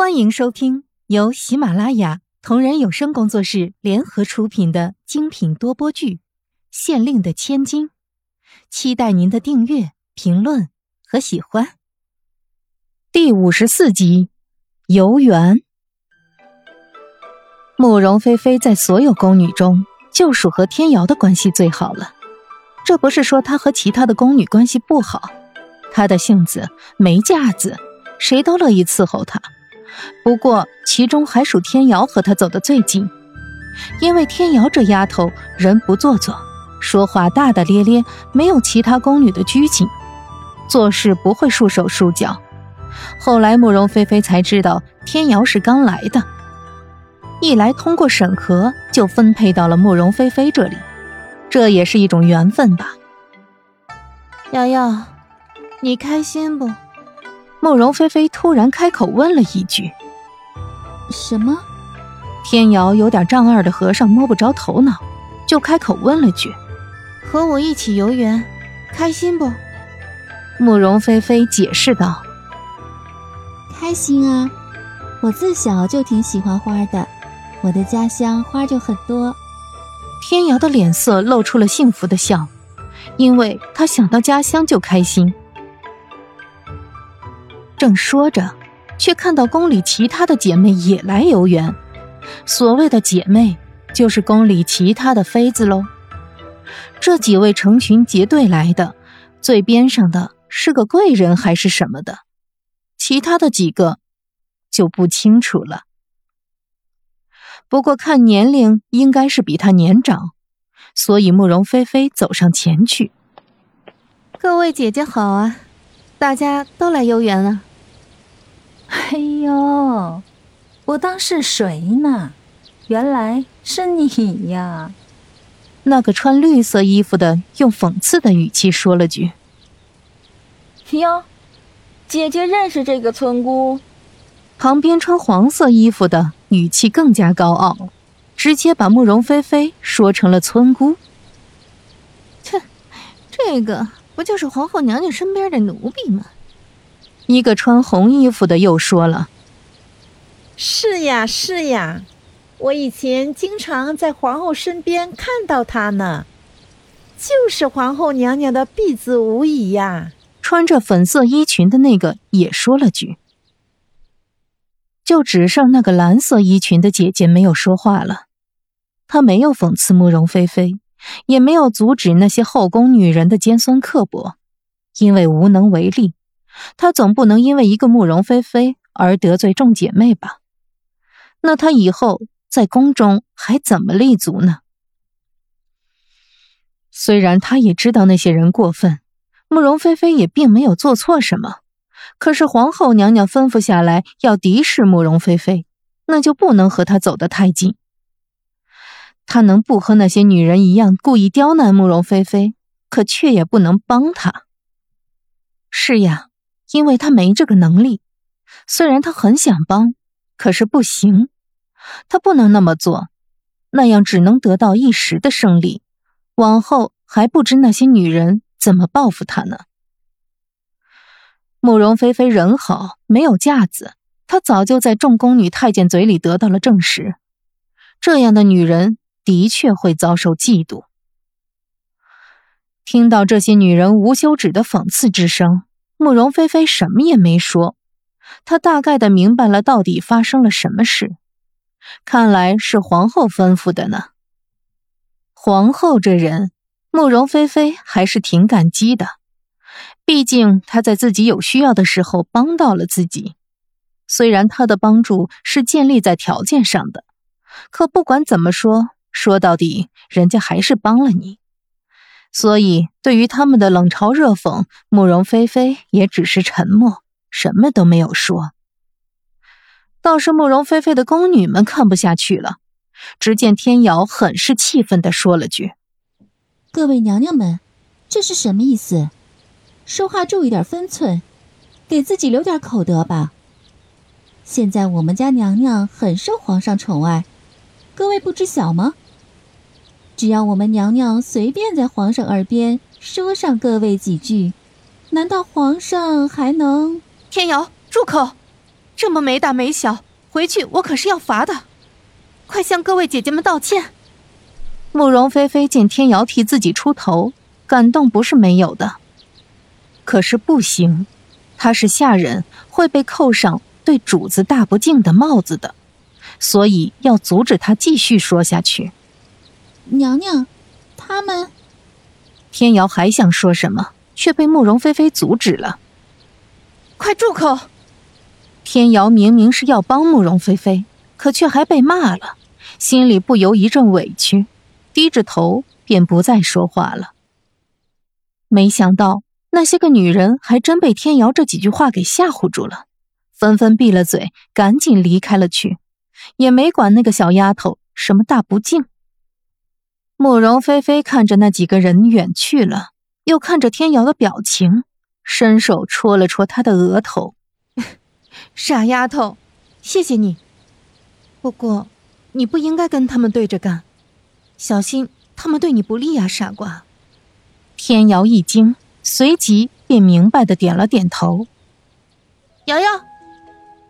欢迎收听由喜马拉雅同人有声工作室联合出品的精品多播剧《县令的千金》，期待您的订阅、评论和喜欢。第五十四集，游园。慕容菲菲在所有宫女中，就属和天瑶的关系最好了。这不是说她和其他的宫女关系不好，她的性子没架子，谁都乐意伺候她。不过，其中还属天瑶和他走得最近，因为天瑶这丫头人不做作，说话大大咧咧，没有其他宫女的拘谨，做事不会束手束脚。后来慕容菲菲才知道，天瑶是刚来的，一来通过审核就分配到了慕容菲菲这里，这也是一种缘分吧。瑶瑶，你开心不？慕容菲菲突然开口问了一句：“什么？”天瑶有点丈二的和尚摸不着头脑，就开口问了句：“和我一起游园，开心不？”慕容菲菲解释道：“开心啊，我自小就挺喜欢花的，我的家乡花就很多。”天瑶的脸色露出了幸福的笑，因为她想到家乡就开心。正说着，却看到宫里其他的姐妹也来游园。所谓的姐妹，就是宫里其他的妃子喽。这几位成群结队来的，最边上的是个贵人还是什么的，其他的几个就不清楚了。不过看年龄，应该是比她年长，所以慕容菲菲走上前去：“各位姐姐好啊，大家都来游园了。”哎呦，我当是谁呢？原来是你呀！那个穿绿色衣服的用讽刺的语气说了句：“哟，姐姐认识这个村姑。”旁边穿黄色衣服的语气更加高傲，直接把慕容菲菲说成了村姑。切，这个不就是皇后娘娘身边的奴婢吗？一个穿红衣服的又说了：“是呀，是呀，我以前经常在皇后身边看到她呢，就是皇后娘娘的婢子无疑呀。”穿着粉色衣裙的那个也说了句，就只剩那个蓝色衣裙的姐姐没有说话了。她没有讽刺慕容菲菲，也没有阻止那些后宫女人的尖酸刻薄，因为无能为力。他总不能因为一个慕容菲菲而得罪众姐妹吧？那他以后在宫中还怎么立足呢？虽然他也知道那些人过分，慕容菲菲也并没有做错什么，可是皇后娘娘吩咐下来要敌视慕容菲菲，那就不能和她走得太近。他能不和那些女人一样故意刁难慕容菲菲，可却也不能帮她。是呀。因为他没这个能力，虽然他很想帮，可是不行，他不能那么做，那样只能得到一时的胜利，往后还不知那些女人怎么报复他呢。慕容菲菲人好，没有架子，她早就在众宫女太监嘴里得到了证实，这样的女人的确会遭受嫉妒。听到这些女人无休止的讽刺之声。慕容菲菲什么也没说，她大概的明白了到底发生了什么事。看来是皇后吩咐的呢。皇后这人，慕容菲菲还是挺感激的，毕竟她在自己有需要的时候帮到了自己。虽然她的帮助是建立在条件上的，可不管怎么说，说到底，人家还是帮了你。所以，对于他们的冷嘲热讽，慕容菲菲也只是沉默，什么都没有说。倒是慕容菲菲的宫女们看不下去了，只见天瑶很是气愤的说了句：“各位娘娘们，这是什么意思？说话注意点分寸，给自己留点口德吧。现在我们家娘娘很受皇上宠爱，各位不知晓吗？”只要我们娘娘随便在皇上耳边说上各位几句，难道皇上还能？天瑶，住口！这么没大没小，回去我可是要罚的。快向各位姐姐们道歉。慕容菲菲见天瑶替自己出头，感动不是没有的。可是不行，她是下人，会被扣上对主子大不敬的帽子的，所以要阻止她继续说下去。娘娘，他们……天瑶还想说什么，却被慕容菲菲阻止了。快住口！天瑶明明是要帮慕容菲菲，可却还被骂了，心里不由一阵委屈，低着头便不再说话了。没想到那些个女人还真被天瑶这几句话给吓唬住了，纷纷闭了嘴，赶紧离开了去，也没管那个小丫头什么大不敬。慕容菲菲看着那几个人远去了，又看着天瑶的表情，伸手戳了戳她的额头。傻丫头，谢谢你。不过，你不应该跟他们对着干，小心他们对你不利啊，傻瓜。天瑶一惊，随即便明白的点了点头。瑶瑶，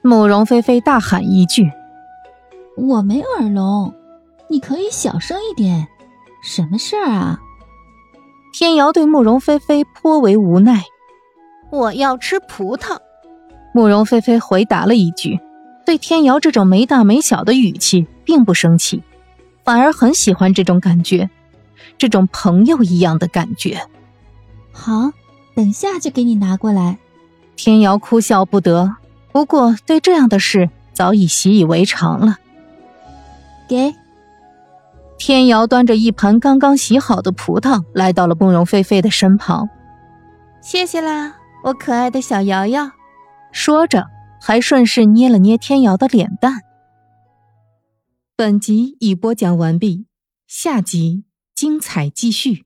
慕容菲菲大喊一句：“我没耳聋，你可以小声一点。什么事儿啊？”天瑶对慕容菲菲颇为无奈：“我要吃葡萄。”慕容菲菲回答了一句，对天瑶这种没大没小的语气并不生气，反而很喜欢这种感觉，这种朋友一样的感觉。好，等下就给你拿过来。天瑶哭笑不得，不过对这样的事早已习以为常了。给。天瑶端着一盘刚刚洗好的葡萄来到了慕容菲菲的身旁，谢谢啦，我可爱的小瑶瑶。说着，还顺势捏了捏天瑶的脸蛋。本集已播讲完毕，下集精彩继续。